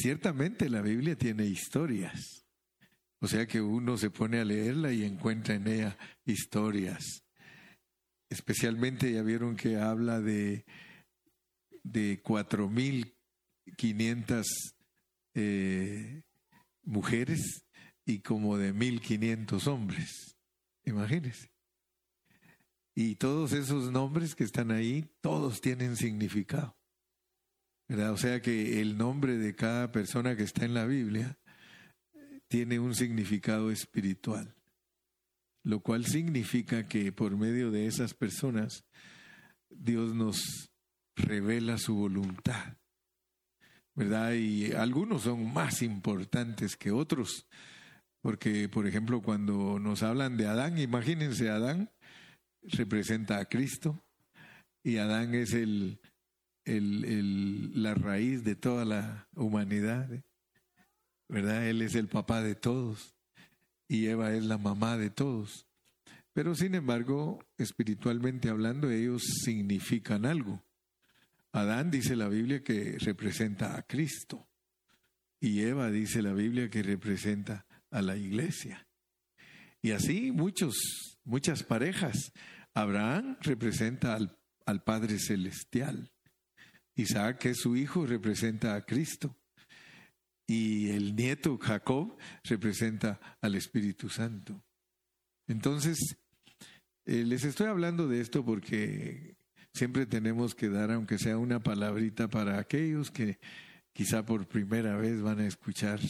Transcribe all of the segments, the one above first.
ciertamente la Biblia tiene historias. O sea que uno se pone a leerla y encuentra en ella historias. Especialmente ya vieron que habla de, de 4.500 eh, mujeres y como de 1.500 hombres. Imagínense. Y todos esos nombres que están ahí, todos tienen significado. O sea que el nombre de cada persona que está en la Biblia tiene un significado espiritual, lo cual significa que por medio de esas personas Dios nos revela su voluntad, ¿verdad? Y algunos son más importantes que otros, porque por ejemplo cuando nos hablan de Adán, imagínense Adán representa a Cristo y Adán es el el, la raíz de toda la humanidad, ¿eh? ¿verdad? Él es el papá de todos y Eva es la mamá de todos. Pero sin embargo, espiritualmente hablando, ellos significan algo. Adán dice la Biblia que representa a Cristo y Eva dice la Biblia que representa a la iglesia. Y así muchos, muchas parejas. Abraham representa al, al Padre Celestial. Isaac, que es su hijo, representa a Cristo. Y el nieto Jacob representa al Espíritu Santo. Entonces, eh, les estoy hablando de esto porque siempre tenemos que dar, aunque sea una palabrita, para aquellos que quizá por primera vez van a escuchar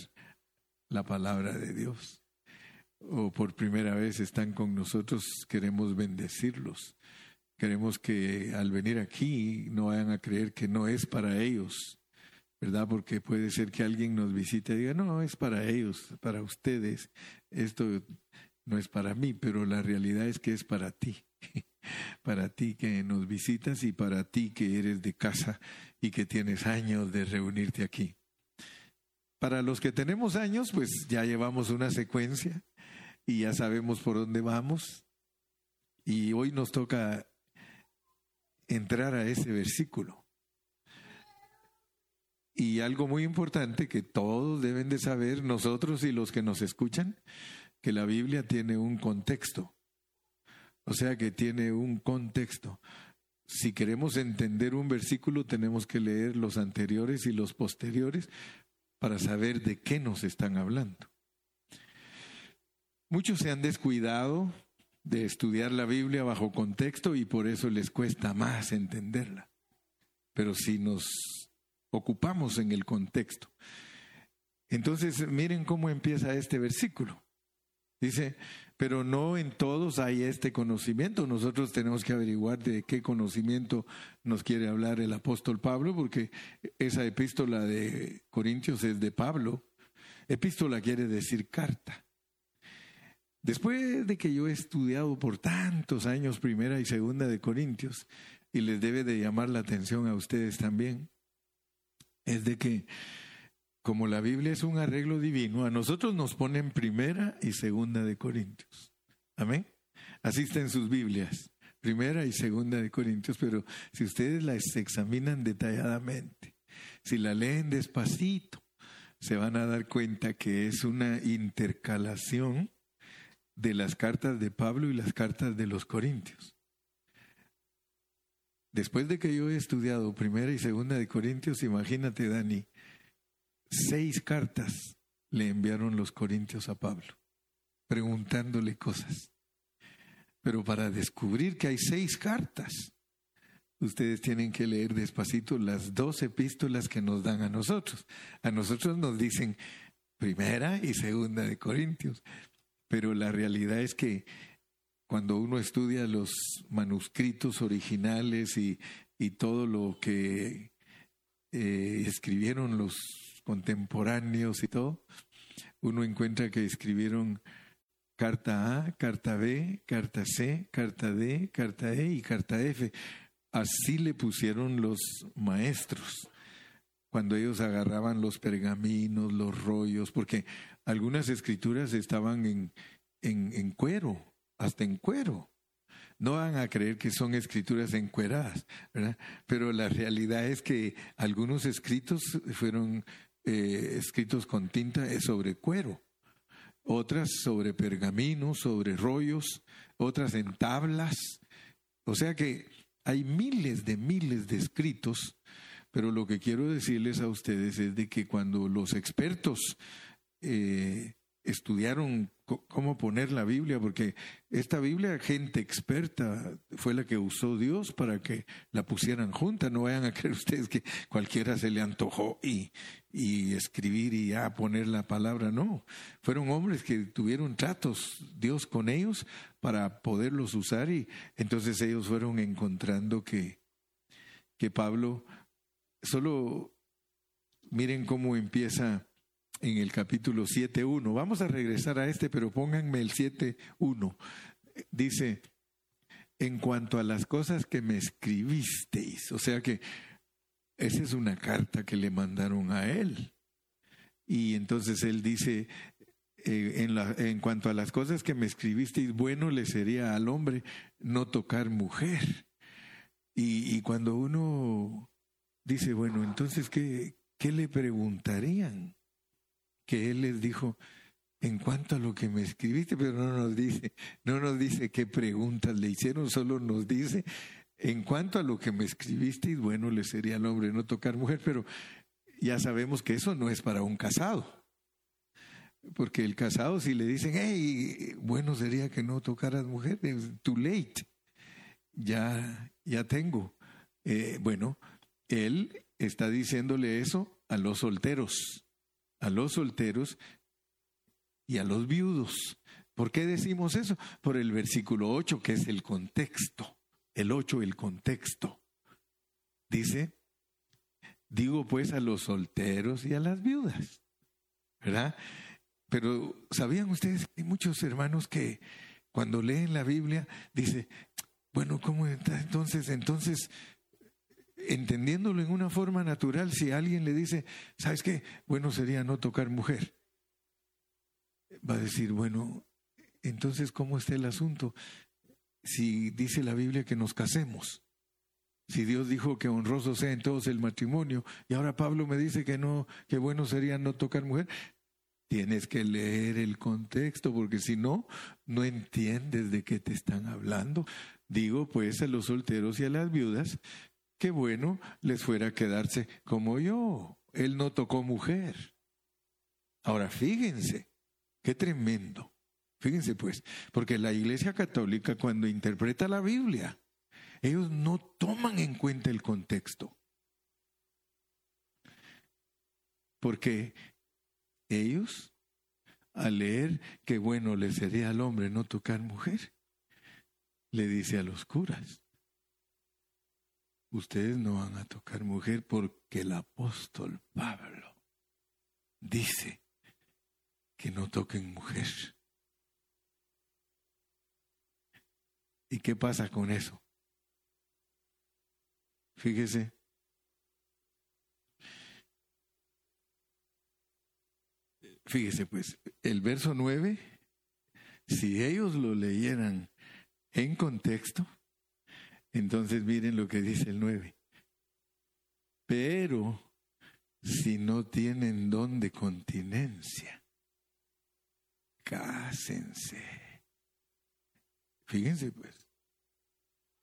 la palabra de Dios o por primera vez están con nosotros, queremos bendecirlos. Queremos que al venir aquí no vayan a creer que no es para ellos, ¿verdad? Porque puede ser que alguien nos visite y diga, no, es para ellos, para ustedes, esto no es para mí, pero la realidad es que es para ti, para ti que nos visitas y para ti que eres de casa y que tienes años de reunirte aquí. Para los que tenemos años, pues ya llevamos una secuencia y ya sabemos por dónde vamos. Y hoy nos toca entrar a ese versículo. Y algo muy importante que todos deben de saber, nosotros y los que nos escuchan, que la Biblia tiene un contexto. O sea que tiene un contexto. Si queremos entender un versículo, tenemos que leer los anteriores y los posteriores para saber de qué nos están hablando. Muchos se han descuidado de estudiar la Biblia bajo contexto y por eso les cuesta más entenderla. Pero si nos ocupamos en el contexto, entonces miren cómo empieza este versículo. Dice, pero no en todos hay este conocimiento. Nosotros tenemos que averiguar de qué conocimiento nos quiere hablar el apóstol Pablo, porque esa epístola de Corintios es de Pablo. Epístola quiere decir carta. Después de que yo he estudiado por tantos años primera y segunda de Corintios, y les debe de llamar la atención a ustedes también, es de que como la Biblia es un arreglo divino, a nosotros nos ponen primera y segunda de Corintios. Amén. Así está en sus Biblias, primera y segunda de Corintios, pero si ustedes las examinan detalladamente, si la leen despacito, se van a dar cuenta que es una intercalación de las cartas de Pablo y las cartas de los Corintios. Después de que yo he estudiado primera y segunda de Corintios, imagínate, Dani, seis cartas le enviaron los Corintios a Pablo, preguntándole cosas. Pero para descubrir que hay seis cartas, ustedes tienen que leer despacito las dos epístolas que nos dan a nosotros. A nosotros nos dicen primera y segunda de Corintios, pero la realidad es que cuando uno estudia los manuscritos originales y, todo lo que eh, escribieron los contemporáneos y todo, uno encuentra que escribieron carta A, carta B, carta C, carta D, carta E y carta F. Así le pusieron los maestros cuando ellos agarraban los pergaminos, los rollos, porque algunas escrituras estaban en, en, cuero, hasta en cuero. No van a creer que son escrituras encueradas, ¿verdad? Pero la realidad es que algunos escritos fueron eh, escritos con tinta es sobre cuero, otras sobre pergaminos, sobre rollos, otras en tablas. O sea que hay miles de miles de escritos, pero lo que quiero decirles a ustedes es de que cuando los expertos eh, estudiaron cómo poner la Biblia, porque esta Biblia, gente experta, fue la que usó Dios para que la pusieran junta. No vayan a creer ustedes que cualquiera se le antojó y, y escribir y a poner la palabra. No, fueron hombres que tuvieron tratos Dios con ellos para poderlos usar y entonces ellos fueron encontrando que, que Pablo, solo miren cómo empieza en el capítulo 7.1. Vamos a regresar a este, pero pónganme el 7.1. Dice, en cuanto a las cosas que me escribisteis, o sea que esa es una carta que le mandaron a él. Y entonces él dice, eh, en, la, en cuanto a las cosas que me escribisteis, bueno le sería al hombre no tocar mujer. Y, y cuando uno dice, bueno, entonces, ¿qué, ¿qué le preguntarían? Que él les dijo, en cuanto a lo que me escribiste, pero no nos dice, no nos dice qué preguntas le hicieron, solo nos dice, en cuanto a lo que me escribiste, y bueno, le sería al hombre no tocar mujer, pero ya sabemos que eso no es para un casado. Porque el casado, si le dicen, hey, bueno sería que no tocaras mujer, too late. Ya, ya tengo. Eh, bueno, él está diciéndole eso a los solteros a los solteros y a los viudos. ¿Por qué decimos eso? Por el versículo 8, que es el contexto. El 8, el contexto. Dice, digo pues a los solteros y a las viudas. ¿Verdad? Pero ¿sabían ustedes que hay muchos hermanos que cuando leen la Biblia dice, bueno, ¿cómo entonces? Entonces entendiéndolo en una forma natural, si alguien le dice, ¿sabes qué? Bueno sería no tocar mujer. Va a decir, bueno, entonces, ¿cómo está el asunto? Si dice la Biblia que nos casemos, si Dios dijo que honroso sea en todos el matrimonio, y ahora Pablo me dice que no, que bueno sería no tocar mujer, tienes que leer el contexto, porque si no, no entiendes de qué te están hablando. Digo pues a los solteros y a las viudas qué bueno les fuera quedarse como yo. Él no tocó mujer. Ahora, fíjense, qué tremendo. Fíjense pues, porque la Iglesia Católica cuando interpreta la Biblia, ellos no toman en cuenta el contexto. Porque ellos, al leer que bueno le sería al hombre no tocar mujer, le dice a los curas, ustedes no van a tocar mujer porque el apóstol Pablo dice que no toquen mujer. ¿Y qué pasa con eso? Fíjese. Fíjese pues, el verso 9, si ellos lo leyeran en contexto, entonces miren lo que dice el 9. Pero si no tienen don de continencia, cásense. Fíjense pues,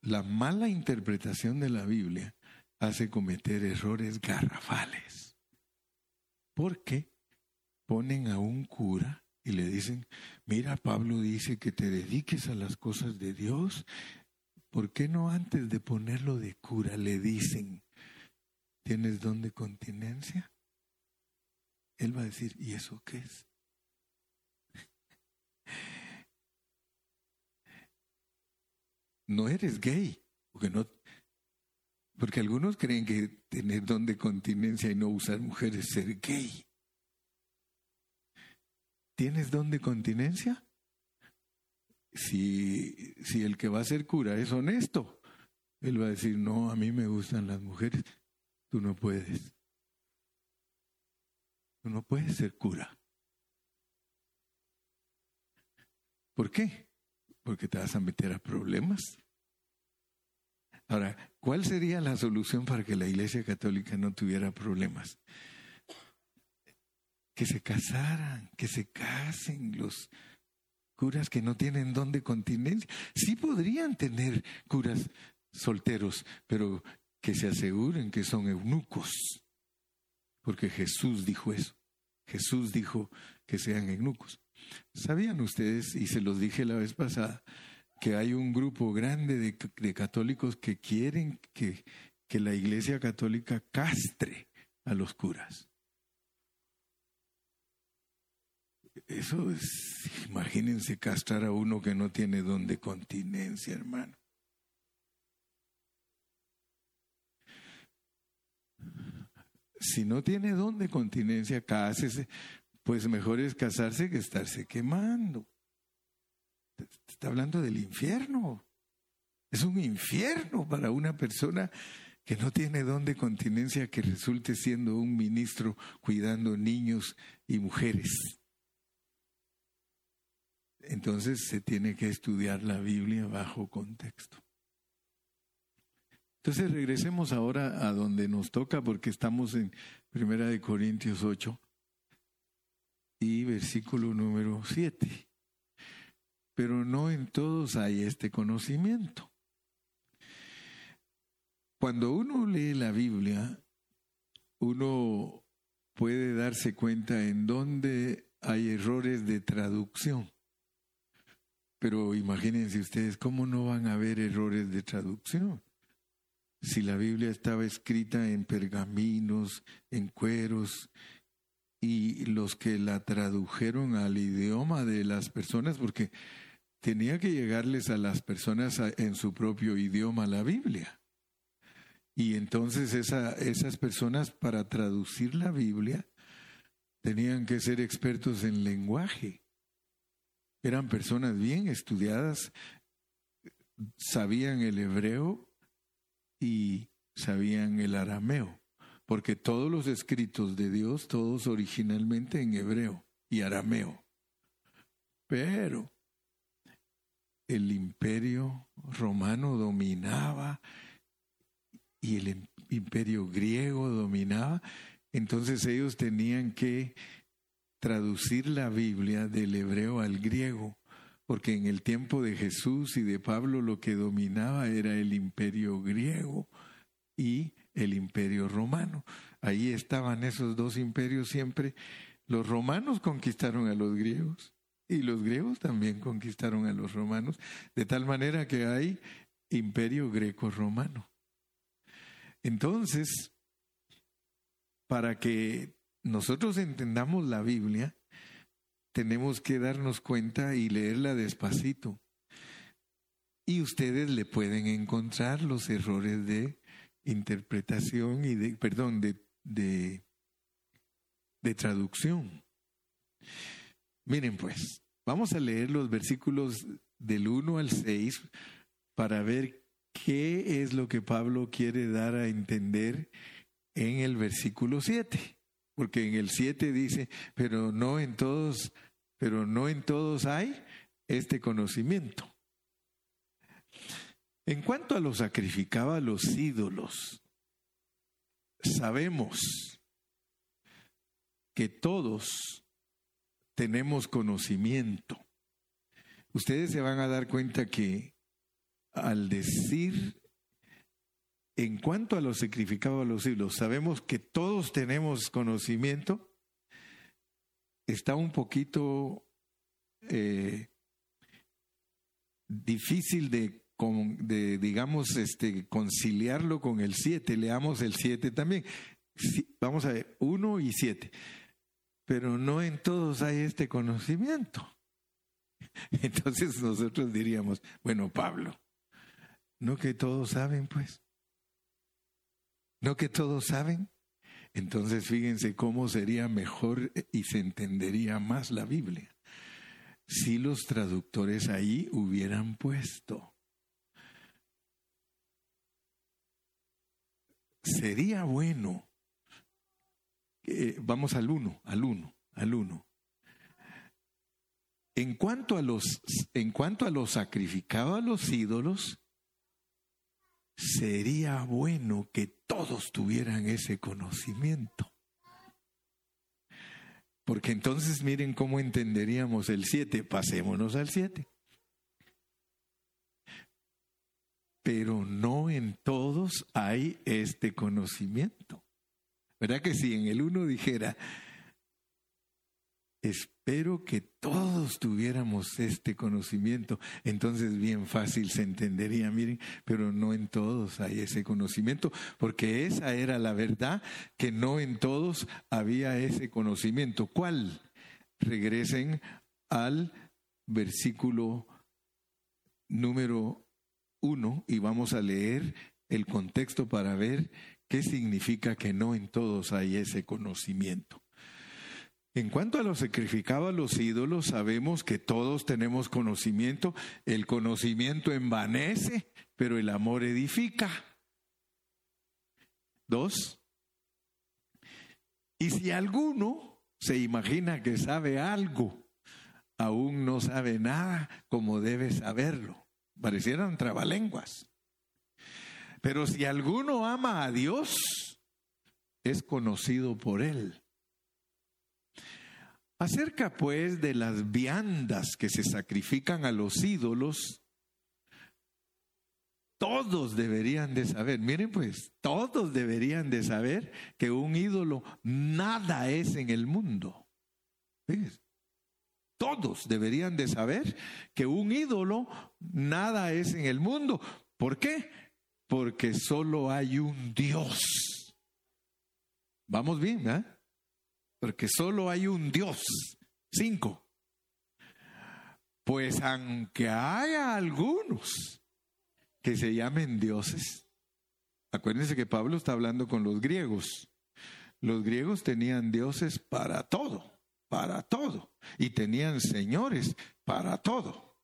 la mala interpretación de la Biblia hace cometer errores garrafales. Porque ponen a un cura y le dicen, mira, Pablo dice que te dediques a las cosas de Dios ¿Por qué no antes de ponerlo de cura le dicen, ¿tienes don de continencia? Él va a decir, ¿y eso qué es? No eres gay, porque no porque algunos creen que tener don de continencia y no usar mujeres es ser gay. ¿Tienes don de continencia? Si, si el que va a ser cura es honesto, él va a decir, no, a mí me gustan las mujeres, tú no puedes. Tú no puedes ser cura. ¿Por qué? Porque te vas a meter a problemas. Ahora, ¿cuál sería la solución para que la Iglesia Católica no tuviera problemas? que se casaran, que se casen los curas que no tienen don de continencia. Sí podrían tener curas solteros, pero que se aseguren que son eunucos, porque Jesús dijo eso. Jesús dijo que sean eunucos. ¿Sabían ustedes, y se los dije la vez pasada, que hay un grupo grande de, católicos que quieren que, que la Iglesia Católica castre a los curas? Eso es, imagínense castrar a uno que no tiene don de continencia, hermano. Si no tiene don de continencia, cásese, pues mejor es casarse que estarse quemando. Está hablando del infierno. Es un infierno para una persona que no tiene don de continencia que resulte siendo un ministro cuidando niños y mujeres. Entonces se tiene que estudiar la Biblia bajo contexto. Entonces regresemos ahora a donde nos toca porque estamos en Primera de Corintios 8 y versículo número 7. Pero no en todos hay este conocimiento. Cuando uno lee la Biblia, uno puede darse cuenta en dónde hay errores de traducción. Pero imagínense ustedes, ¿cómo no van a haber errores de traducción? Si la Biblia estaba escrita en pergaminos, en cueros, y los que la tradujeron al idioma de las personas, porque tenía que llegarles a las personas en su propio idioma la Biblia. Y entonces esa, esas personas para traducir la Biblia tenían que ser expertos en lenguaje. Eran personas bien estudiadas, sabían el hebreo y sabían el arameo, porque todos los escritos de Dios, todos originalmente en hebreo y arameo. Pero el imperio romano dominaba y el imperio griego dominaba, entonces ellos tenían que traducir la Biblia del hebreo al griego, porque en el tiempo de Jesús y de Pablo lo que dominaba era el imperio griego y el imperio romano. Ahí estaban esos dos imperios siempre. Los romanos conquistaron a los griegos y los griegos también conquistaron a los romanos, de tal manera que hay imperio greco-romano. Entonces, para que nosotros entendamos la Biblia, tenemos que darnos cuenta y leerla despacito. Y ustedes le pueden encontrar los errores de interpretación y de, perdón, de, de, traducción. Miren pues, vamos a leer los versículos del 1 al 6 para ver qué es lo que Pablo quiere dar a entender en el versículo 7 porque en el 7 dice, pero no en todos, pero no en todos hay este conocimiento. En cuanto a lo sacrificaba a los ídolos, sabemos que todos tenemos conocimiento. Ustedes se van a dar cuenta que al decir en cuanto a lo sacrificado a los siglos, sabemos que todos tenemos conocimiento. Está un poquito eh, difícil de, de, digamos, este, conciliarlo con el 7. Leamos el 7 también. Vamos a ver, 1 y 7. Pero no en todos hay este conocimiento. Entonces nosotros diríamos, bueno, Pablo, no que todos saben, pues. ¿No que todos saben? Entonces fíjense cómo sería mejor y se entendería más la Biblia si los traductores ahí hubieran puesto. Sería bueno. vamos al uno, al uno, al uno. En cuanto a los, en cuanto a los sacrificados a los ídolos, sería bueno que todos tuvieran ese conocimiento. Porque entonces miren cómo entenderíamos el 7. Pasémonos al 7. Pero no en todos hay este conocimiento. ¿Verdad que si en el 1 dijera, espero que todos tuviéramos este conocimiento, entonces bien fácil se entendería, miren, pero no en todos hay ese conocimiento, porque esa era la verdad, que no en todos había ese conocimiento. ¿Cuál? Regresen al versículo número uno y vamos a leer el contexto para ver qué significa que no en todos hay ese conocimiento. En cuanto a lo sacrificado a los ídolos, sabemos que todos tenemos conocimiento. El conocimiento envanece, pero el amor edifica. Dos. Y si alguno se imagina que sabe algo, aún no sabe nada como debe saberlo. Parecieran trabalenguas. Pero si alguno ama a Dios, es conocido por él. Acerca pues de las viandas que se sacrifican a los ídolos, todos deberían de saber, miren pues, todos deberían de saber que un ídolo nada es en el mundo. Todos deberían de saber que un ídolo nada es en el mundo. ¿Por qué? Porque solo hay un Dios. Vamos bien, ¿eh? Porque solo hay un Dios. Cinco. Pues aunque haya algunos que se llamen dioses, acuérdense que Pablo está hablando con los griegos. Los griegos tenían dioses para todo, para todo, y tenían señores para todo.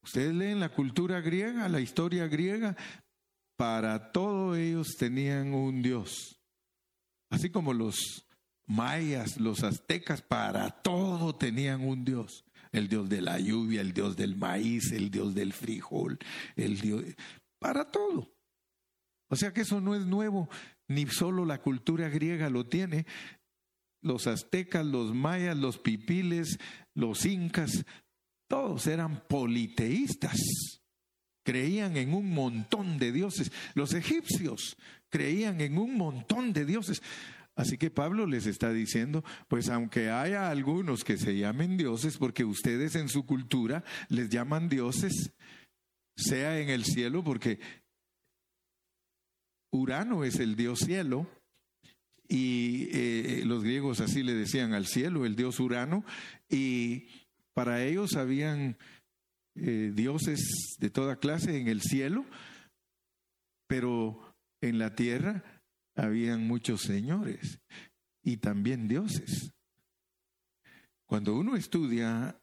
Ustedes leen la cultura griega, la historia griega, para todo ellos tenían un dios. Así como los mayas, los aztecas, para todo tenían un dios. El dios de la lluvia, el dios del maíz, el dios del frijol, el dios... Para todo. O sea que eso no es nuevo, ni solo la cultura griega lo tiene. Los aztecas, los mayas, los pipiles, los incas, todos eran politeístas. Creían en un montón de dioses. Los egipcios creían en un montón de dioses. Así que Pablo les está diciendo, pues aunque haya algunos que se llamen dioses, porque ustedes en su cultura les llaman dioses, sea en el cielo, porque Urano es el dios cielo, y eh, los griegos así le decían al cielo, el dios Urano, y para ellos habían eh, dioses de toda clase en el cielo, pero en la tierra habían muchos señores y también dioses. Cuando uno estudia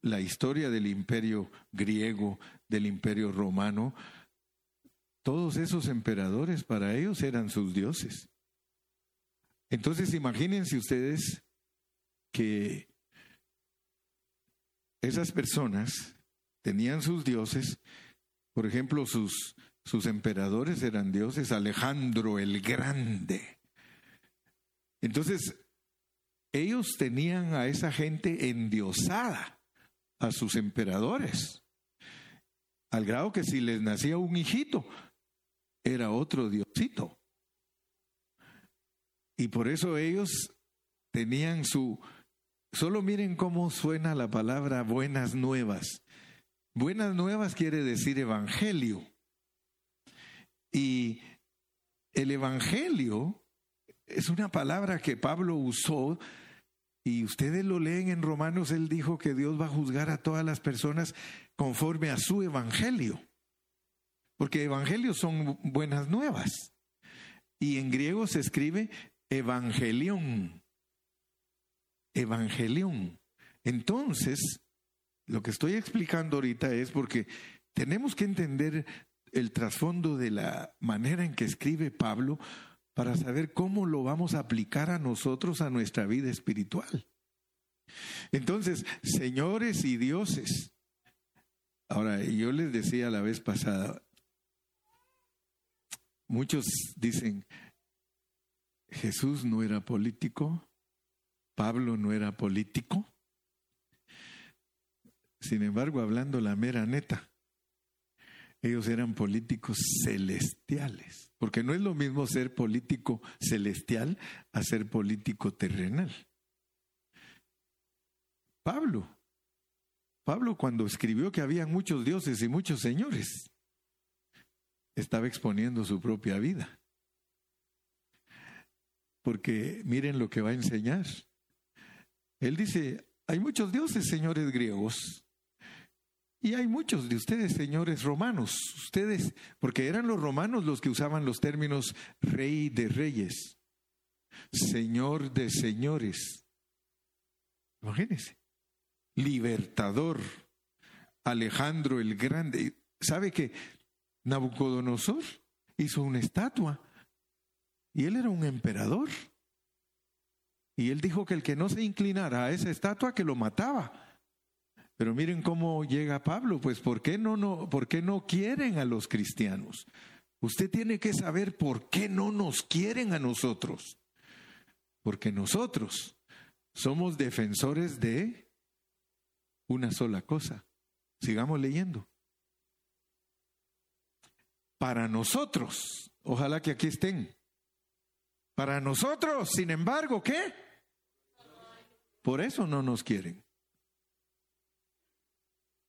la historia del imperio griego, del imperio romano, todos esos emperadores para ellos eran sus dioses. Entonces imagínense ustedes que esas personas tenían sus dioses, por ejemplo, sus sus emperadores eran dioses, Alejandro el Grande. Entonces, ellos tenían a esa gente endiosada, a sus emperadores, al grado que si les nacía un hijito, era otro diosito. Y por eso ellos tenían su... Solo miren cómo suena la palabra buenas nuevas. Buenas nuevas quiere decir evangelio. Y el Evangelio es una palabra que Pablo usó y ustedes lo leen en Romanos, él dijo que Dios va a juzgar a todas las personas conforme a su Evangelio. Porque Evangelios son buenas nuevas. Y en griego se escribe Evangelión. Evangelión. Entonces, lo que estoy explicando ahorita es porque tenemos que entender el trasfondo de la manera en que escribe Pablo para saber cómo lo vamos a aplicar a nosotros, a nuestra vida espiritual. Entonces, señores y dioses, ahora yo les decía la vez pasada, muchos dicen, Jesús no era político, Pablo no era político. Sin embargo, hablando la mera neta, ellos eran políticos celestiales, porque no es lo mismo ser político celestial a ser político terrenal. Pablo, Pablo cuando escribió que había muchos dioses y muchos señores, estaba exponiendo su propia vida. Porque miren lo que va a enseñar. Él dice, hay muchos dioses, señores griegos, y hay muchos de ustedes, señores romanos, ustedes, porque eran los romanos los que usaban los términos rey de reyes, señor de señores. Imagínense, libertador, Alejandro el Grande. ¿Sabe que Nabucodonosor hizo una estatua y él era un emperador? Y él dijo que el que no se inclinara a esa estatua, que lo mataba. Pero miren cómo llega Pablo, pues ¿por qué no, no, por qué no quieren a los cristianos? Usted tiene que saber por qué no nos quieren a nosotros. Porque nosotros somos defensores de una sola cosa. Sigamos leyendo. Para nosotros, ojalá que aquí estén. Para nosotros, sin embargo, ¿qué? Por eso no nos quieren.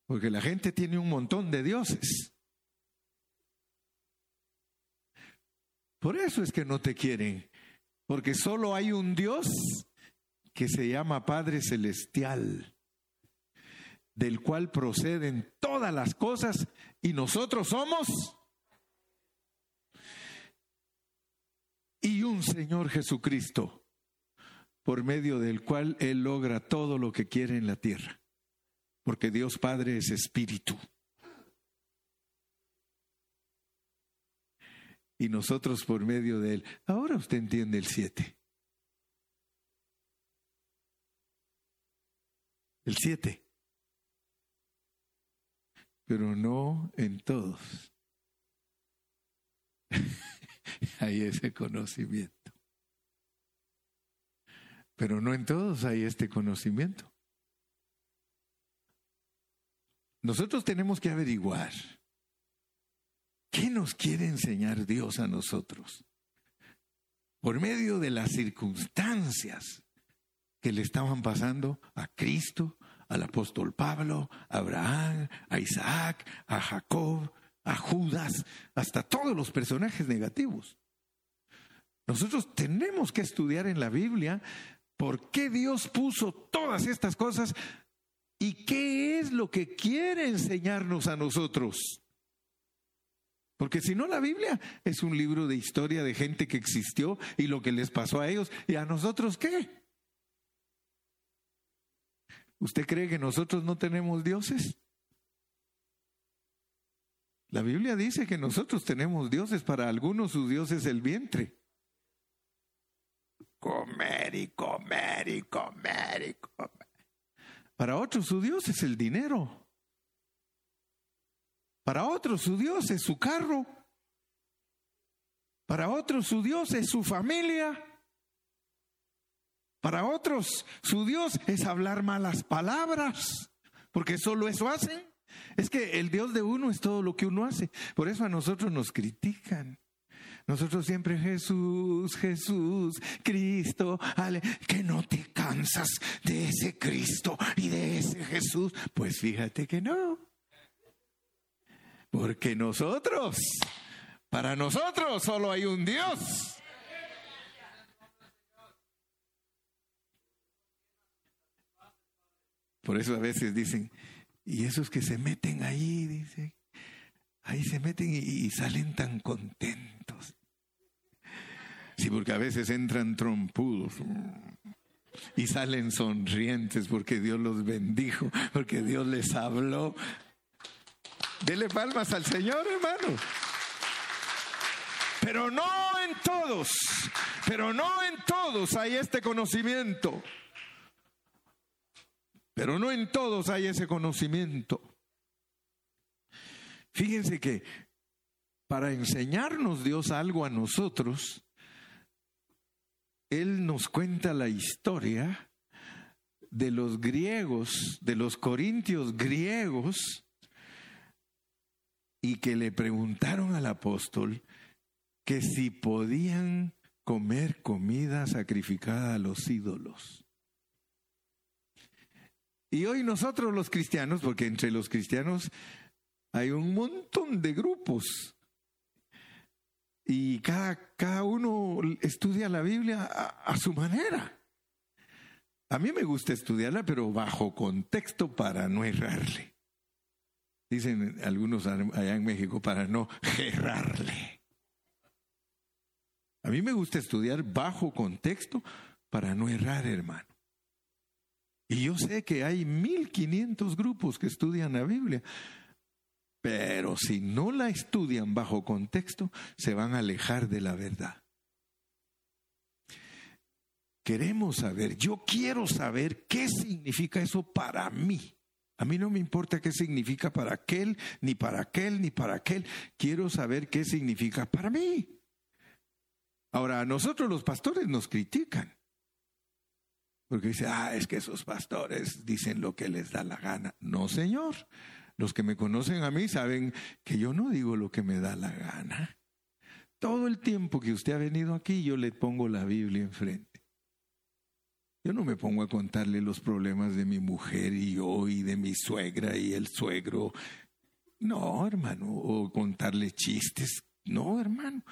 Porque la gente tiene un montón de dioses. Por eso es que no te quieren. Porque solo hay un Dios que se llama Padre Celestial, del cual proceden todas las cosas y nosotros somos. Y un Señor Jesucristo por medio del cual Él logra todo lo que quiere en la tierra, porque Dios Padre es espíritu. Y nosotros por medio de Él. Ahora usted entiende el 7. El 7. Pero no en todos. Hay ese conocimiento. Pero no en todos hay este conocimiento. Nosotros tenemos que averiguar qué nos quiere enseñar Dios a nosotros por medio de las circunstancias que le estaban pasando a Cristo, al apóstol Pablo, a Abraham, a Isaac, a Jacob, a Judas, hasta todos los personajes negativos. Nosotros tenemos que estudiar en la Biblia ¿Por qué Dios puso todas estas cosas? ¿Y qué es lo que quiere enseñarnos a nosotros? Porque si no, la Biblia es un libro de historia de gente que existió y lo que les pasó a ellos. ¿Y a nosotros qué? ¿Usted cree que nosotros no tenemos dioses? La Biblia dice que nosotros tenemos dioses, para algunos su dios es el vientre comer y comer y comer y comer. Para otros su Dios es el dinero. Para otros su Dios es su carro. Para otros su Dios es su familia. Para otros su Dios es hablar malas palabras, porque solo eso hacen. Es que el Dios de uno es todo lo que uno hace. Por eso a nosotros nos critican. Nosotros siempre Jesús, Jesús, Cristo, que no te cansas de ese Cristo y de ese Jesús. Pues fíjate que no. Porque nosotros, para nosotros solo hay un Dios. Por eso a veces dicen, y esos que se meten ahí, dice, ahí se meten y, salen tan contentos. Sí, porque a veces entran trompudos y salen sonrientes porque Dios los bendijo, porque Dios les habló. Dele palmas al Señor, hermano. Pero no en todos, pero no en todos hay este conocimiento. Pero no en todos hay ese conocimiento. Fíjense que para enseñarnos Dios algo a nosotros, Él nos cuenta la historia de los griegos, de los corintios griegos, y que le preguntaron al apóstol que si podían comer comida sacrificada a los ídolos. Y hoy nosotros los cristianos, porque entre los cristianos hay un montón de grupos y cada, cada uno estudia la Biblia a su manera. A mí me gusta estudiarla, pero bajo contexto para no errarle. Dicen algunos allá en México para no errarle. A mí me gusta estudiar bajo contexto para no errar, hermano. Y yo sé que hay 1500 grupos que estudian la Biblia, pero si no la estudian bajo contexto, se van a alejar de la verdad. Queremos saber, yo quiero saber qué significa eso para mí. A mí no me importa qué significa para aquel, ni para aquel, ni para aquel. Quiero saber qué significa para mí. Ahora, a nosotros los pastores nos critican. Porque dice, ah, es que esos pastores dicen lo que les da la gana. No, señor. Los que me conocen a mí saben que yo no digo lo que me da la gana. Todo el tiempo que usted ha venido aquí, yo le pongo la Biblia enfrente. Yo no me pongo a contarle los problemas de mi mujer y yo y de mi suegra y el suegro. No, hermano, o contarle chistes. No, hermano.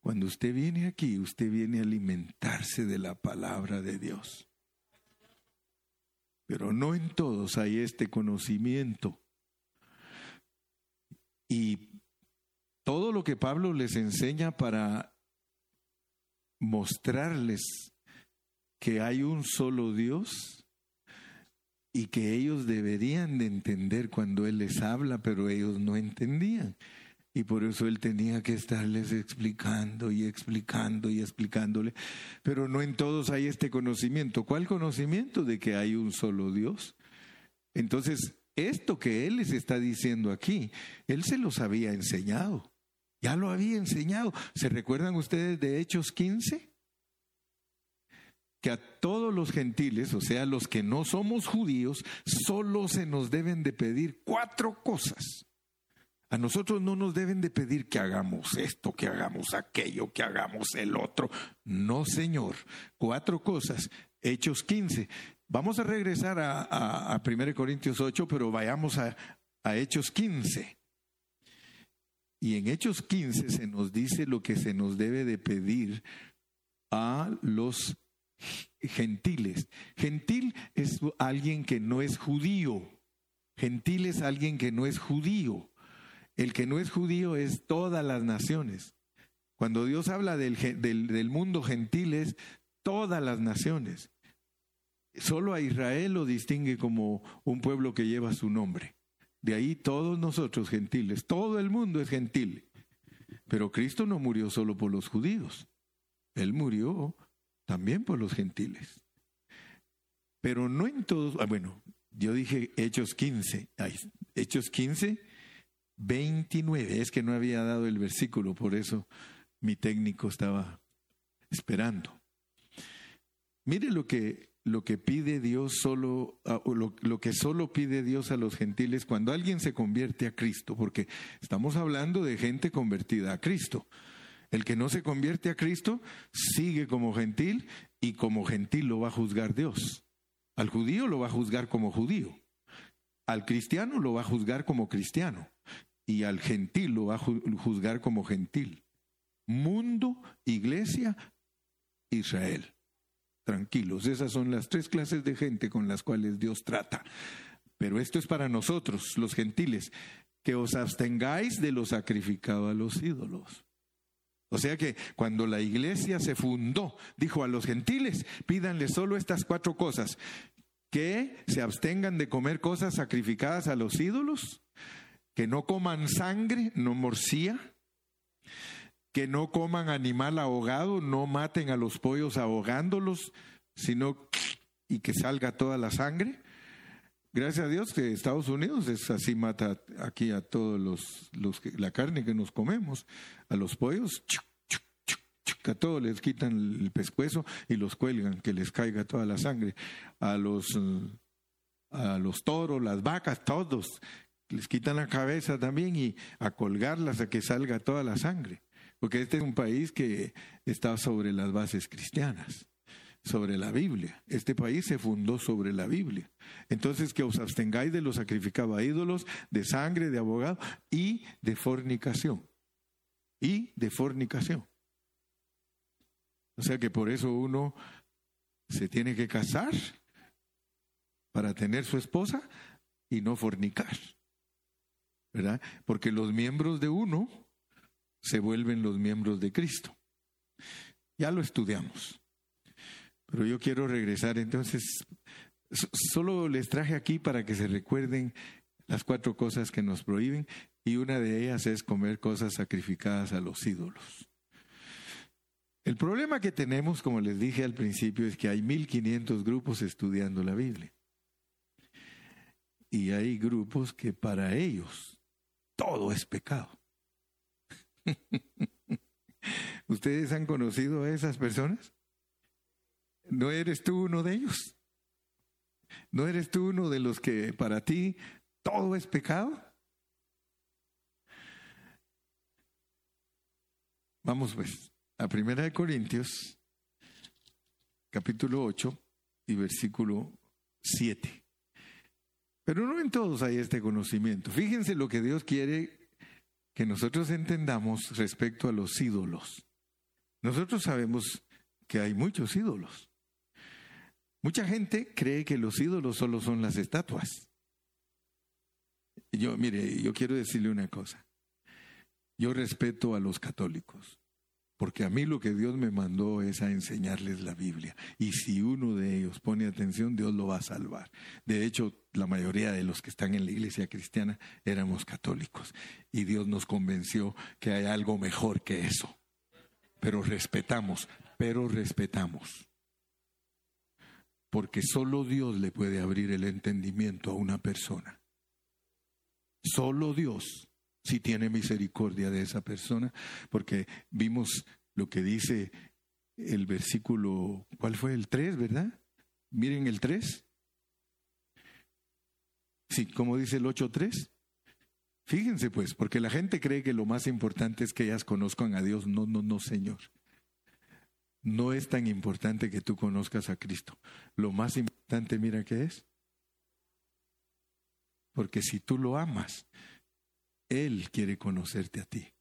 Cuando usted viene aquí, usted viene a alimentarse de la palabra de Dios. Pero no en todos hay este conocimiento. Y todo lo que Pablo les enseña para mostrarles que hay un solo Dios y que ellos deberían de entender cuando Él les habla, pero ellos no entendían. Y por eso Él tenía que estarles explicando y explicando y explicándole. Pero no en todos hay este conocimiento. ¿Cuál conocimiento de que hay un solo Dios? Entonces, esto que Él les está diciendo aquí, Él se los había enseñado. Ya lo había enseñado. ¿Se recuerdan ustedes de Hechos 15? que a todos los gentiles, o sea, los que no somos judíos, solo se nos deben de pedir cuatro cosas. A nosotros no nos deben de pedir que hagamos esto, que hagamos aquello, que hagamos el otro. No, Señor. Cuatro cosas. Hechos 15. Vamos a regresar a, a, 1 Corintios 8, pero vayamos a, a Hechos 15. Y en Hechos 15 se nos dice lo que se nos debe de pedir a los gentiles. Gentil es alguien que no es judío. Gentil es alguien que no es judío. El que no es judío es todas las naciones. Cuando Dios habla del, del, mundo gentil es todas las naciones. Solo a Israel lo distingue como un pueblo que lleva su nombre. De ahí todos nosotros gentiles, todo el mundo es gentil. Pero Cristo no murió solo por los judíos. Él murió también por los gentiles. Pero no en todos, ah, bueno, yo dije Hechos 15, Hechos 15, 29, es que no había dado el versículo, por eso mi técnico estaba esperando. Mire lo que, lo que pide Dios solo, ah, lo, lo que solo pide Dios a los gentiles cuando alguien se convierte a Cristo, porque estamos hablando de gente convertida a Cristo. El que no se convierte a Cristo sigue como gentil y como gentil lo va a juzgar Dios. Al judío lo va a juzgar como judío. Al cristiano lo va a juzgar como cristiano. Y al gentil lo va a juzgar como gentil. Mundo, iglesia, Israel. Tranquilos, esas son las tres clases de gente con las cuales Dios trata. Pero esto es para nosotros, los gentiles, que os abstengáis de lo sacrificado a los ídolos. O sea que cuando la iglesia se fundó, dijo a los gentiles, pídanle solo estas cuatro cosas, que se abstengan de comer cosas sacrificadas a los ídolos, que no coman sangre, no morcía, que no coman animal ahogado, no maten a los pollos ahogándolos, sino y que salga toda la sangre. Gracias a Dios que Estados Unidos es así mata aquí a todos los, los la carne que nos comemos, a los pollos, a todos les quitan el pescuezo y los cuelgan, que les caiga toda la sangre. A los, a los toros, las vacas, todos, les quitan la cabeza también y a colgarlas a que salga toda la sangre. Porque este es un país que está sobre las bases cristianas sobre la Biblia. Este país se fundó sobre la Biblia. Entonces que os abstengáis de los sacrificados a ídolos, de sangre, de abogado y de fornicación. Y de fornicación. O sea que por eso uno se tiene que casar para tener su esposa y no fornicar. ¿Verdad? Porque los miembros de uno se vuelven los miembros de Cristo. Ya lo estudiamos. Pero yo quiero regresar, entonces, solo les traje aquí para que se recuerden las cuatro cosas que nos prohíben y una de ellas es comer cosas sacrificadas a los ídolos. El problema que tenemos, como les dije al principio, es que hay 1500 grupos estudiando la Biblia. Y hay grupos que para ellos todo es pecado. ¿Ustedes han conocido a esas personas? ¿No eres tú uno de ellos? ¿No eres tú uno de los que para ti todo es pecado? Vamos pues a Primera de Corintios, capítulo 8 y versículo 7. Pero no en todos hay este conocimiento. Fíjense lo que Dios quiere que nosotros entendamos respecto a los ídolos. Nosotros sabemos que hay muchos ídolos. Mucha gente cree que los ídolos solo son las estatuas. Yo, mire, yo quiero decirle una cosa. Yo respeto a los católicos, porque a mí lo que Dios me mandó es a enseñarles la Biblia. Y si uno de ellos pone atención, Dios lo va a salvar. De hecho, la mayoría de los que están en la iglesia cristiana éramos católicos. Y Dios nos convenció que hay algo mejor que eso. Pero respetamos, pero respetamos porque solo Dios le puede abrir el entendimiento a una persona. Solo Dios, si tiene misericordia de esa persona, porque vimos lo que dice el versículo, ¿cuál fue el 3, verdad? Miren el 3. Sí, como dice el 8.3. Fíjense pues, porque la gente cree que lo más importante es que ellas conozcan a Dios. No, no, no, Señor no es tan importante que tú conozcas a Cristo. Lo más importante, mira qué es. Porque si tú lo amas, Él quiere conocerte a ti.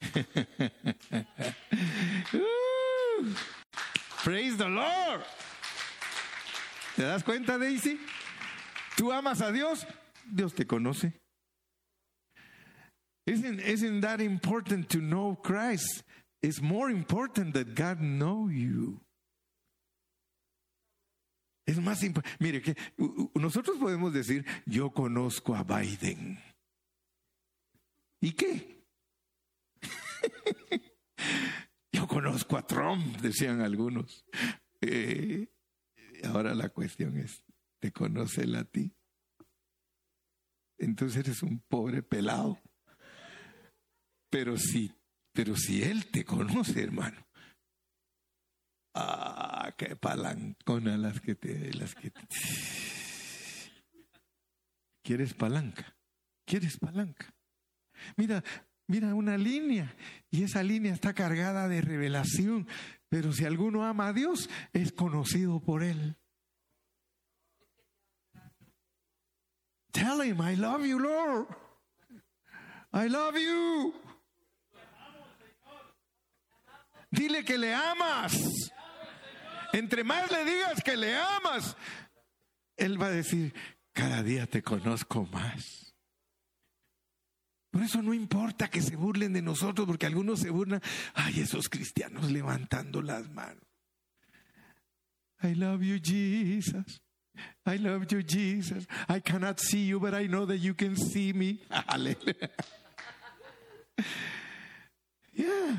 praise the Lord. ¿Te das cuenta, Daisy? Tú amas a Dios, Dios te conoce. Isn't, isn't that important to know Christ? It's more important that God know you. Más importante. Mire, que nosotros podemos decir, yo conozco a Biden. ¿Y qué? yo conozco a Trump, decían algunos. Eh, ahora la cuestión es, ¿te conoce él a ti? Entonces eres un pobre pelado. Pero si pero si Él te conoce, hermano. Ah, qué palancona las que te, las que ¿Quieres palanca? ¿Quieres palanca? Mira, mira una línea y esa línea está cargada de revelación, pero si alguno ama a Dios, es conocido por Él. Tell him, I love you, Lord. I love you. Dile que le amas. Entre más le digas que le amas, Él va a decir, cada día te conozco más. Por eso no importa que se burlen de nosotros, porque algunos se burlan, ay, esos cristianos levantando las manos. I love you, Jesus. I love you, Jesus. I cannot see you, but I know that you can see me. yeah.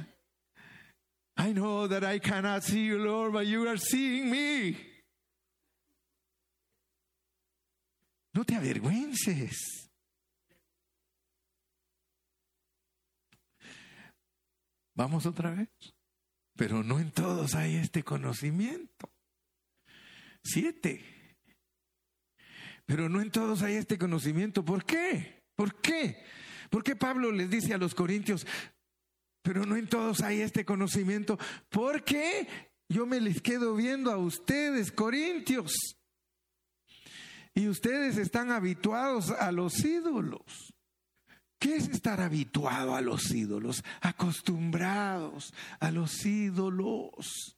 I know that I cannot see you, Lord, but you are seeing me. No te avergüences. Vamos otra vez. Pero no en todos hay este conocimiento. Siete. Pero no en todos hay este conocimiento. ¿Por qué? ¿Por qué? ¿Por qué Pablo les dice a los corintios, pero no en todos hay este conocimiento? Porque yo me les quedo viendo a ustedes, corintios. Y ustedes están habituados a los ídolos. ¿Qué es estar habituado a los ídolos? Acostumbrados a los ídolos.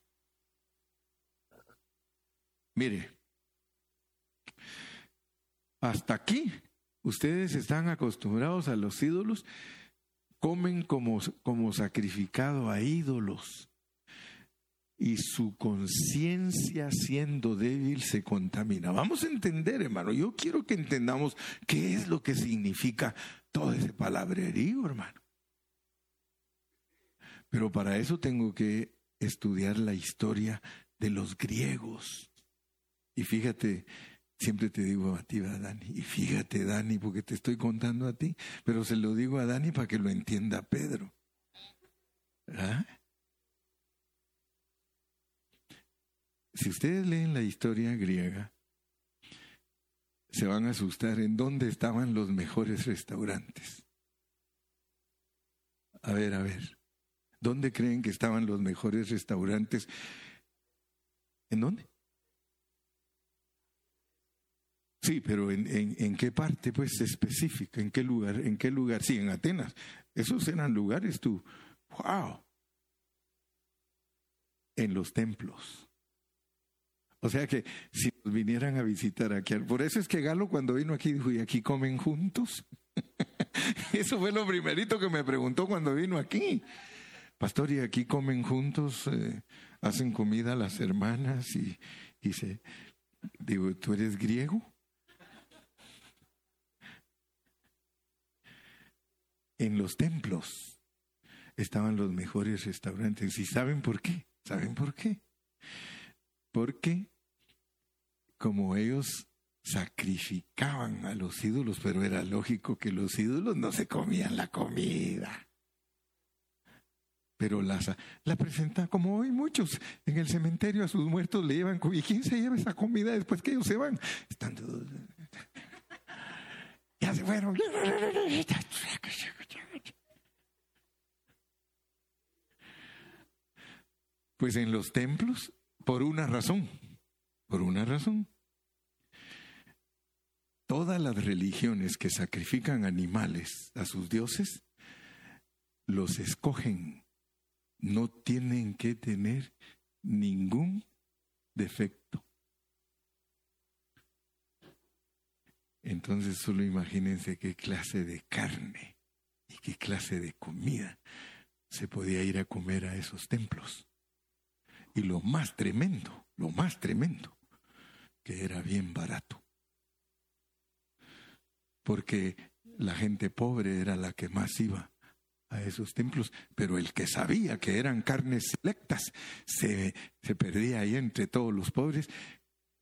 Mire, hasta aquí ustedes están acostumbrados a los ídolos, comen como, como sacrificado a ídolos y su conciencia siendo débil se contamina. Vamos a entender, hermano. Yo quiero que entendamos qué es lo que significa todo ese palabrerío, hermano. Pero para eso tengo que estudiar la historia de los griegos. Y fíjate, siempre te digo a ti, a Dani, y fíjate, Dani, porque te estoy contando a ti, pero se lo digo a Dani para que lo entienda Pedro. ¿Ah? Si ustedes leen la historia griega, se van a asustar en dónde estaban los mejores restaurantes. A ver, a ver. ¿Dónde creen que estaban los mejores restaurantes? ¿En dónde? Sí, pero ¿en, en, qué parte pues específica? ¿En qué lugar? ¿En qué lugar? Sí, en Atenas. Esos eran lugares tú. ¡Wow! En los templos. O sea que si nos vinieran a visitar aquí, por eso es que Galo cuando vino aquí dijo, ¿y aquí comen juntos? eso fue lo primerito que me preguntó cuando vino aquí. Pastor, ¿y aquí comen juntos? Eh, ¿Hacen comida las hermanas? Y dice, digo, ¿tú eres griego? En los templos estaban los mejores restaurantes. ¿Y saben por qué? ¿Saben por qué? porque como ellos sacrificaban a los ídolos, pero era lógico que los ídolos no se comían la comida. Pero la, la presenta como hoy muchos en el cementerio a sus muertos le llevan ¿Y quién se lleva esa comida después que ellos se van? Están Ya se fueron. Pues en los templos por una razón, por una razón. Todas las religiones que sacrifican animales a sus dioses, los escogen. No tienen que tener ningún defecto. Entonces solo imagínense qué clase de carne y qué clase de comida se podía ir a comer a esos templos. Y lo más tremendo, lo más tremendo, que era bien barato. Porque la gente pobre era la que más iba a esos templos, pero el que sabía que eran carnes selectas se, se perdía ahí entre todos los pobres,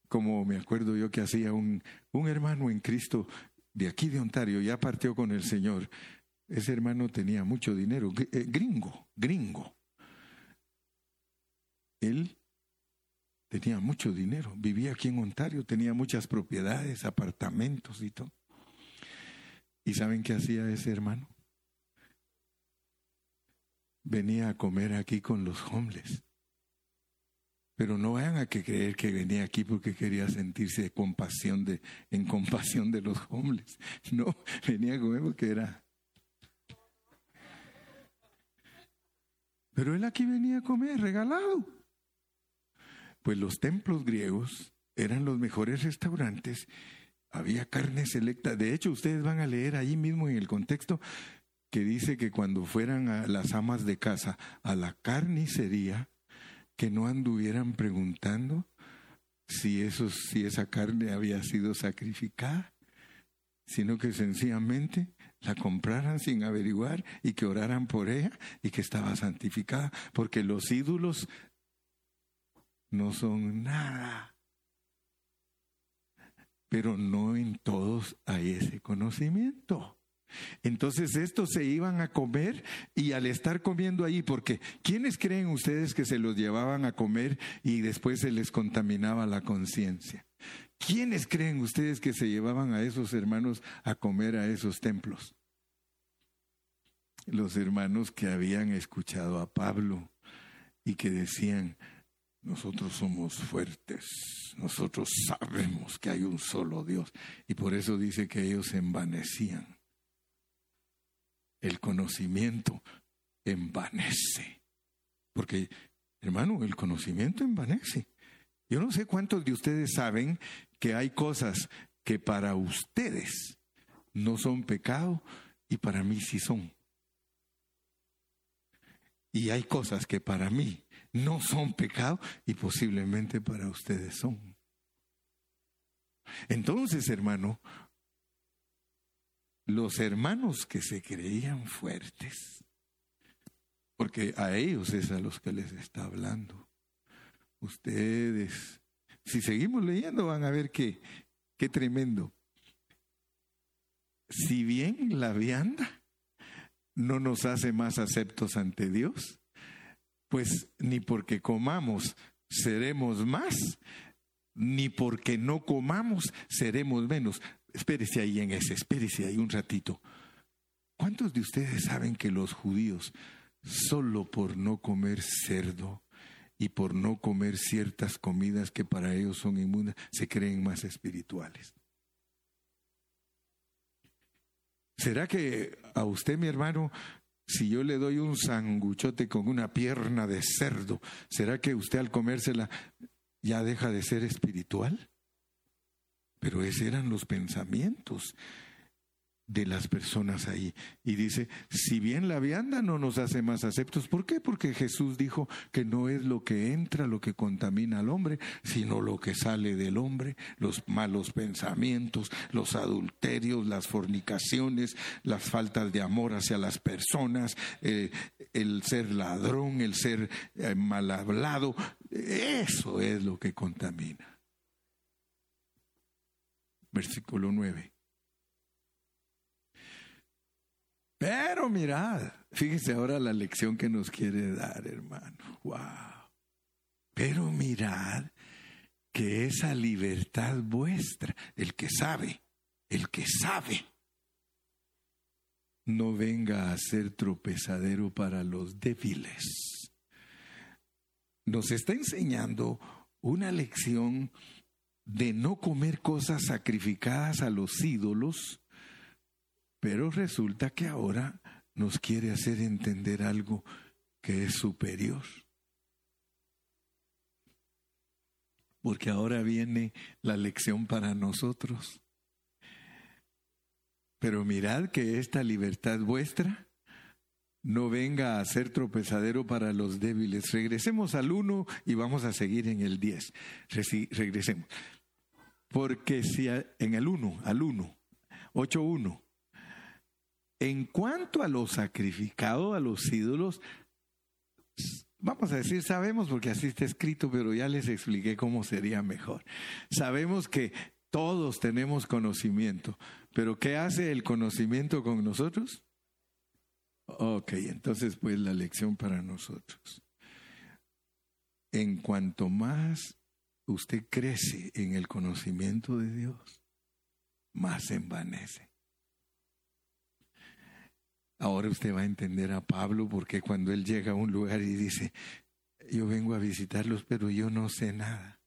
como me acuerdo yo que hacía un, un hermano en Cristo de aquí de Ontario, ya partió con el Señor. Ese hermano tenía mucho dinero, eh, gringo, gringo. Él tenía mucho dinero, vivía aquí en Ontario, tenía muchas propiedades, apartamentos y todo. ¿Y saben qué hacía ese hermano? Venía a comer aquí con los homeless. Pero no vayan a que creer que venía aquí porque quería sentirse de compasión de, en compasión de los homeless. No, venía a comer porque era. Pero él aquí venía a comer, regalado. Pues los templos griegos eran los mejores restaurantes, había carne selecta. De hecho, ustedes van a leer ahí mismo en el contexto que dice que cuando fueran a las amas de casa a la carnicería, que no anduvieran preguntando si, si esa carne había sido sacrificada, sino que sencillamente la compraran sin averiguar y que oraran por ella y que estaba santificada, porque los ídolos no son nada. Pero no en todos hay ese conocimiento. Entonces estos se iban a comer y al estar comiendo ahí, porque ¿quiénes creen ustedes que se los llevaban a comer y después se les contaminaba la conciencia? ¿Quiénes creen ustedes que se llevaban a esos hermanos a comer a esos templos? Los hermanos que habían escuchado a Pablo y que decían, nosotros somos fuertes, nosotros sabemos que hay un solo Dios. Y por eso dice que ellos envanecían. El conocimiento envanece. Porque, hermano, el conocimiento envanece. Yo no sé cuántos de ustedes saben que hay cosas que para ustedes no son pecado y para mí sí son. Y hay cosas que para mí no son pecado y posiblemente para ustedes son. Entonces, hermano, los hermanos que se creían fuertes, porque a ellos es a los que les está hablando. Ustedes, si seguimos leyendo, van a ver que, qué tremendo. Si bien la vianda no nos hace más aceptos ante Dios, pues ni porque comamos seremos más, ni porque no comamos seremos menos. Espérese ahí en ese, espérese ahí un ratito. ¿Cuántos de ustedes saben que los judíos, solo por no comer cerdo y por no comer ciertas comidas que para ellos son inmundas, se creen más espirituales? ¿Será que a usted, mi hermano, si yo le doy un sanguchote con una pierna de cerdo, ¿será que usted al comérsela ya deja de ser espiritual? Pero esos eran los pensamientos de las personas ahí. Y dice, si bien la vianda no nos hace más aceptos, ¿por qué? Porque Jesús dijo que no es lo que entra lo que contamina al hombre, sino lo que sale del hombre, los malos pensamientos, los adulterios, las fornicaciones, las faltas de amor hacia las personas, eh, el ser ladrón, el ser eh, mal hablado, eso es lo que contamina. Versículo 9. Pero mirad, fíjense ahora la lección que nos quiere dar, hermano. Wow. Pero mirad que esa libertad vuestra, el que sabe, el que sabe, no venga a ser tropezadero para los débiles. Nos está enseñando una lección de no comer cosas sacrificadas a los ídolos, pero resulta que ahora nos quiere hacer entender algo que es superior. Porque ahora viene la lección para nosotros. Pero mirad que esta libertad vuestra no venga a ser tropezadero para los débiles. Regresemos al 1 y vamos a seguir en el 10. Regresemos. Porque si en el 1, al 1, 8.1, en cuanto a lo sacrificado a los ídolos, vamos a decir, sabemos porque así está escrito, pero ya les expliqué cómo sería mejor. Sabemos que todos tenemos conocimiento, pero ¿qué hace el conocimiento con nosotros? Ok, entonces pues la lección para nosotros. En cuanto más usted crece en el conocimiento de Dios, más se envanece. Ahora usted va a entender a Pablo porque cuando él llega a un lugar y dice, yo vengo a visitarlos, pero yo no sé nada.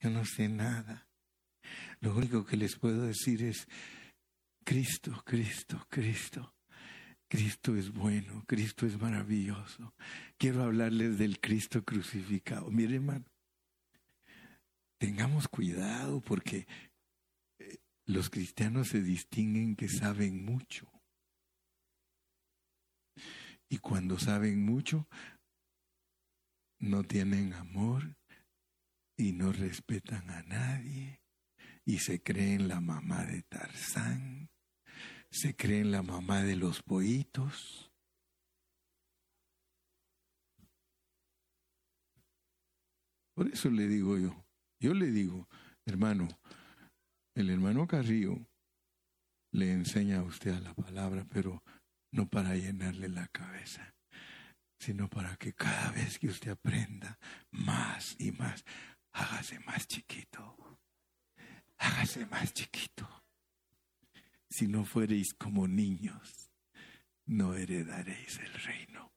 Yo no sé nada. Lo único que les puedo decir es, Cristo, Cristo, Cristo. Cristo es bueno, Cristo es maravilloso. Quiero hablarles del Cristo crucificado. Mire, hermano, tengamos cuidado porque eh, los cristianos se distinguen que saben mucho. Y cuando saben mucho, no tienen amor y no respetan a nadie y se creen la mamá de Tarzán, se creen la mamá de los pollitos. Por eso le digo yo, yo le digo, hermano, el hermano Carrillo le enseña a usted a la palabra, pero no para llenarle la cabeza, sino para que cada vez que usted aprenda más y más, hágase más chiquito, hágase más chiquito. Si no fuereis como niños, no heredaréis el reino.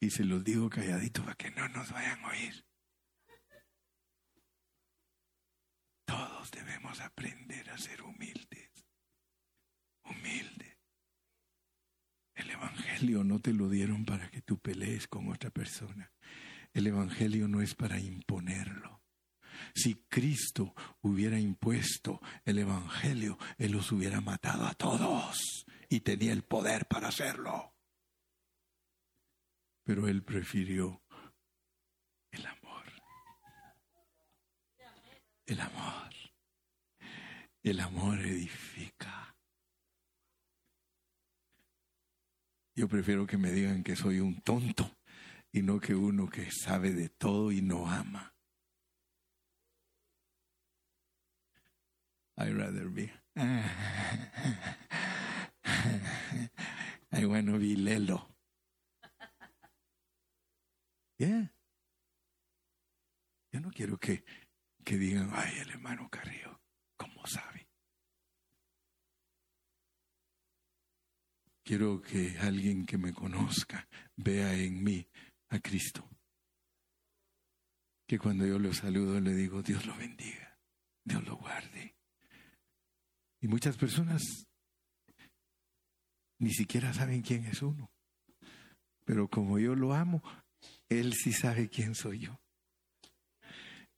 Y se los digo calladito para que no nos vayan a oír. Todos debemos aprender a ser humildes. Humilde. El Evangelio no te lo dieron para que tú pelees con otra persona. El Evangelio no es para imponerlo. Si Cristo hubiera impuesto el Evangelio, Él los hubiera matado a todos y tenía el poder para hacerlo. Pero Él prefirió el amor. El amor. El amor edifica. Yo prefiero que me digan que soy un tonto y no que uno que sabe de todo y no ama. I'd rather be. I want to be Lelo. Yeah. Yo no quiero que, que digan, ay, el hermano Carrillo, ¿cómo sabe? Quiero que alguien que me conozca vea en mí a Cristo. Que cuando yo lo saludo le digo, Dios lo bendiga, Dios lo guarde. Y muchas personas ni siquiera saben quién es uno. Pero como yo lo amo, Él sí sabe quién soy yo.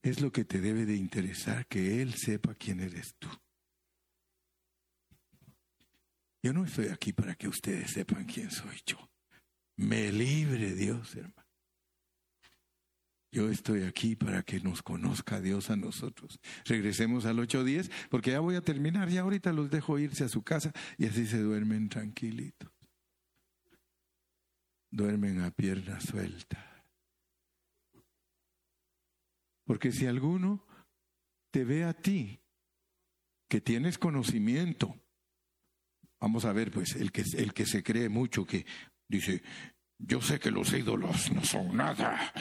Es lo que te debe de interesar, que Él sepa quién eres tú. Yo no estoy aquí para que ustedes sepan quién soy yo. Me libre Dios, hermano. Yo estoy aquí para que nos conozca Dios a nosotros. Regresemos al 8.10, porque ya voy a terminar, ya ahorita los dejo irse a su casa y así se duermen tranquilitos. Duermen a pierna suelta. Porque si alguno te ve a ti, que tienes conocimiento, vamos a ver, pues, el que, el que se cree mucho, que dice, yo sé que los ídolos no son nada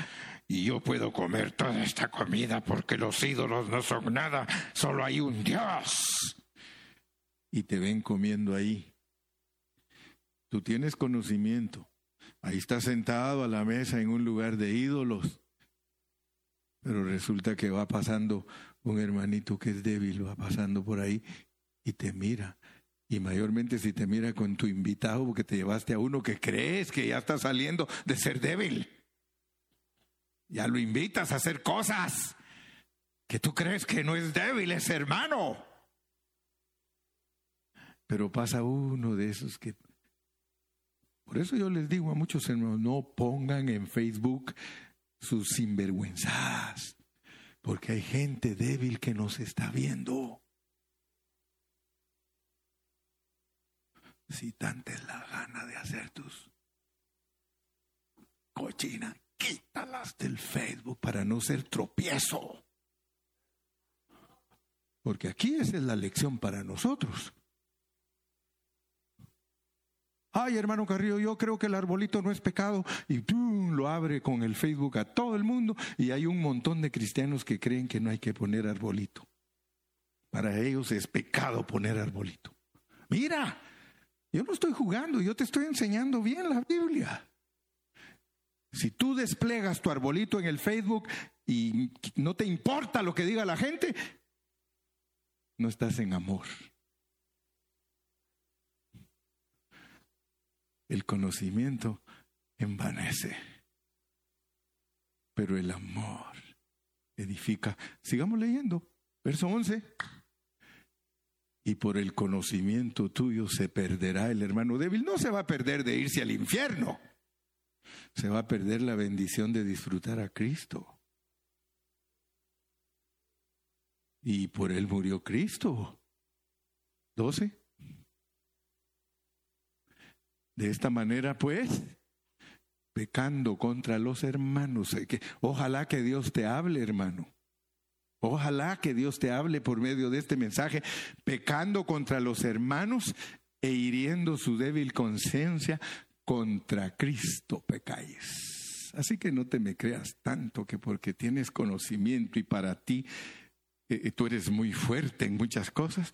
y yo puedo comer toda esta comida porque los ídolos no son nada, solo hay un Dios. Y te ven comiendo ahí. Tú tienes conocimiento. Ahí estás sentado a la mesa en un lugar de ídolos. Pero resulta que va pasando un hermanito que es débil, va pasando por ahí y te mira. Y mayormente si te mira con tu invitado porque te llevaste a uno que crees que ya está saliendo de ser débil. Ya lo invitas a hacer cosas que tú crees que no es débil, es hermano. Pero pasa uno de esos que... Por eso yo les digo a muchos hermanos, no pongan en Facebook sus sinvergüenzas, porque hay gente débil que nos está viendo. Si tanta es la gana de hacer tus cochinas, quítalas del Facebook para no ser tropiezo. Porque aquí esa es la lección para nosotros. Ay, hermano Carrillo, yo creo que el arbolito no es pecado. Y tú lo abre con el Facebook a todo el mundo y hay un montón de cristianos que creen que no hay que poner arbolito. Para ellos es pecado poner arbolito. Mira, yo no estoy jugando, yo te estoy enseñando bien la Biblia. Si tú desplegas tu arbolito en el Facebook y no te importa lo que diga la gente, no estás en amor. El conocimiento envanece, pero el amor edifica. Sigamos leyendo, verso 11. Y por el conocimiento tuyo se perderá el hermano débil. No se va a perder de irse al infierno se va a perder la bendición de disfrutar a Cristo. Y por él murió Cristo. 12. De esta manera, pues, pecando contra los hermanos, que ojalá que Dios te hable, hermano. Ojalá que Dios te hable por medio de este mensaje, pecando contra los hermanos e hiriendo su débil conciencia, contra Cristo pecáis. Así que no te me creas tanto que porque tienes conocimiento y para ti eh, eh, tú eres muy fuerte en muchas cosas.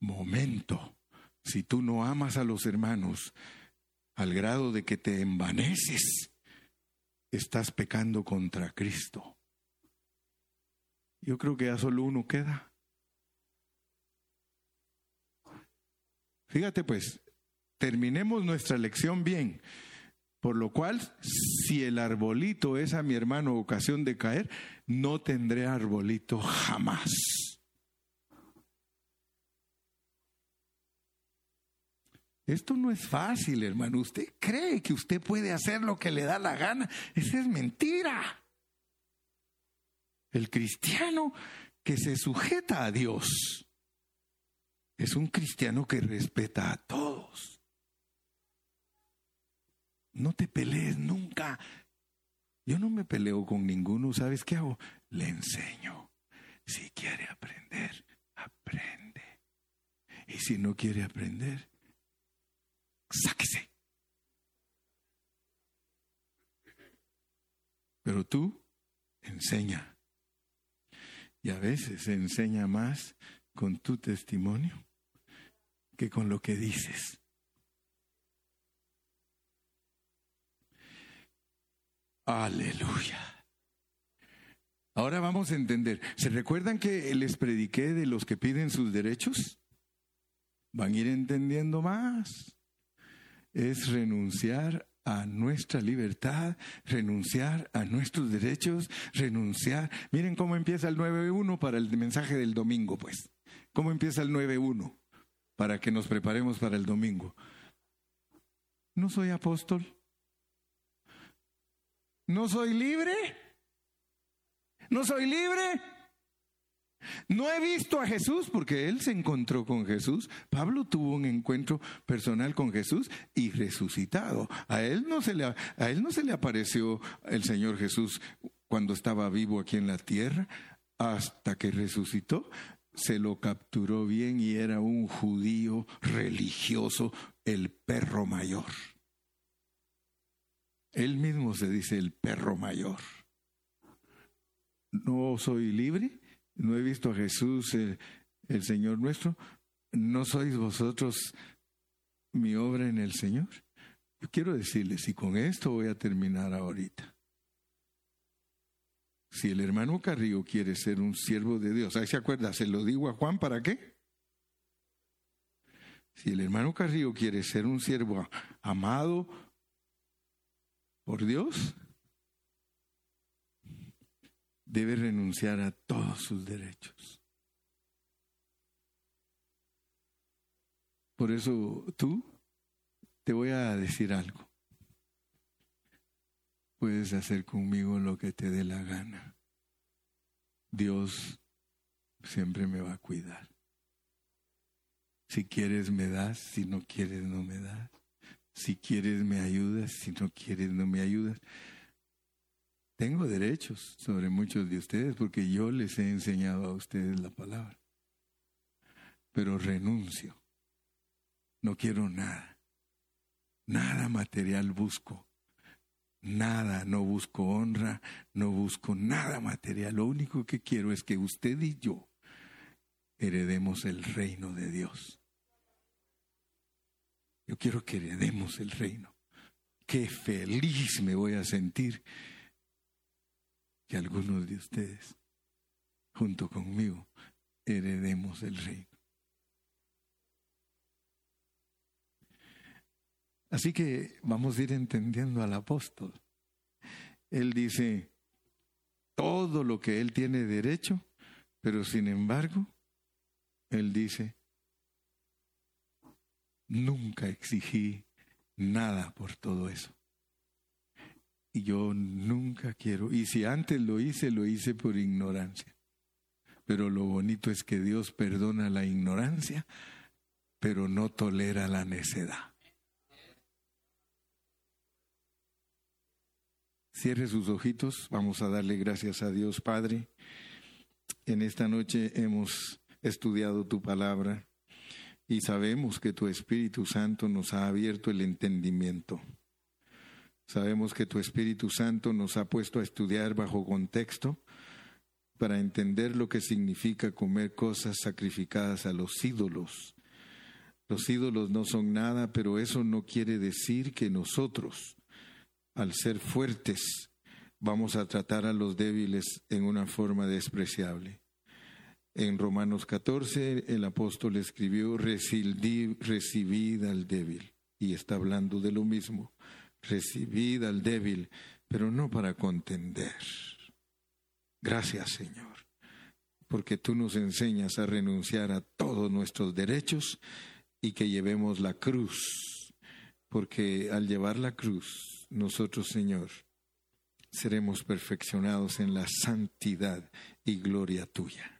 Momento, si tú no amas a los hermanos al grado de que te envaneces, estás pecando contra Cristo. Yo creo que ya solo uno queda. Fíjate pues, terminemos nuestra lección bien. Por lo cual, si el arbolito es a mi hermano ocasión de caer, no tendré arbolito jamás. Esto no es fácil, hermano. Usted cree que usted puede hacer lo que le da la gana. Esa es mentira. El cristiano que se sujeta a Dios es un cristiano que respeta a todos. No te pelees nunca. Yo no me peleo con ninguno. ¿Sabes qué hago? Le enseño. Si quiere aprender, aprende. Y si no quiere aprender, sáquese. Pero tú enseña. Y a veces se enseña más con tu testimonio que con lo que dices. Aleluya. Ahora vamos a entender. ¿Se recuerdan que les prediqué de los que piden sus derechos? Van a ir entendiendo más es renunciar a nuestra libertad, renunciar a nuestros derechos, renunciar. Miren cómo empieza el 9.1 para el mensaje del domingo, pues. ¿Cómo empieza el 9.1? Para que nos preparemos para el domingo. No soy apóstol. No soy libre. No soy libre. No he visto a Jesús porque él se encontró con Jesús. Pablo tuvo un encuentro personal con Jesús y resucitado. A él no se le, a él no se le apareció el Señor Jesús cuando estaba vivo aquí en la tierra hasta que resucitó. Se lo capturó bien y era un judío religioso, el perro mayor. Él mismo se dice el perro mayor. ¿No soy libre? No he visto a Jesús, el, Señor nuestro, ¿no sois vosotros mi obra en el Señor? Quiero decirles, y con esto voy a terminar ahorita. Si el hermano Carrillo quiere ser un siervo de Dios, ahí se acuerda, se lo digo a Juan, ¿para qué? Si el hermano Carrillo quiere ser un siervo amado por Dios, debe renunciar a todos sus derechos. Por eso tú te voy a decir algo. Puedes hacer conmigo lo que te dé la gana. Dios siempre me va a cuidar. Si quieres me das, si no quieres no me das. Si quieres me ayudas, si no quieres no me ayudas. Tengo derechos sobre muchos de ustedes porque yo les he enseñado a ustedes la palabra. Pero renuncio. No quiero nada. Nada material busco. Nada, no busco honra, no busco nada material. Lo único que quiero es que usted y yo heredemos el reino de Dios. Yo quiero que heredemos el reino. Qué feliz me voy a sentir que algunos de ustedes, junto conmigo, heredemos el reino. Así que vamos a ir entendiendo al apóstol. Él dice, todo lo que él tiene derecho, pero sin embargo, él dice, nunca exigí nada por todo eso. Y yo nunca quiero, y si antes lo hice, lo hice por ignorancia. Pero lo bonito es que Dios perdona la ignorancia, pero no tolera la necedad. Cierre sus ojitos, vamos a darle gracias a Dios Padre. En esta noche hemos estudiado tu palabra y sabemos que tu Espíritu Santo nos ha abierto el entendimiento. Sabemos que tu Espíritu Santo nos ha puesto a estudiar bajo contexto para entender lo que significa comer cosas sacrificadas a los ídolos. Los ídolos no son nada, pero eso no quiere decir que nosotros, al ser fuertes, vamos a tratar a los débiles en una forma despreciable. En Romanos 14 el apóstol escribió, recibid, al débil, y está hablando de lo mismo, recibid al débil, pero no para contender. Gracias Señor, porque tú nos enseñas a renunciar a todos nuestros derechos y que llevemos la cruz, porque al llevar la cruz, nosotros Señor, seremos perfeccionados en la santidad y gloria tuya.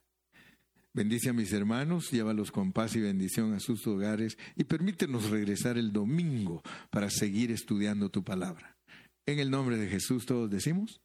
Bendice a mis hermanos, llévalos con paz y bendición a sus hogares y permítenos regresar el domingo para seguir estudiando tu palabra. En el nombre de Jesús todos decimos.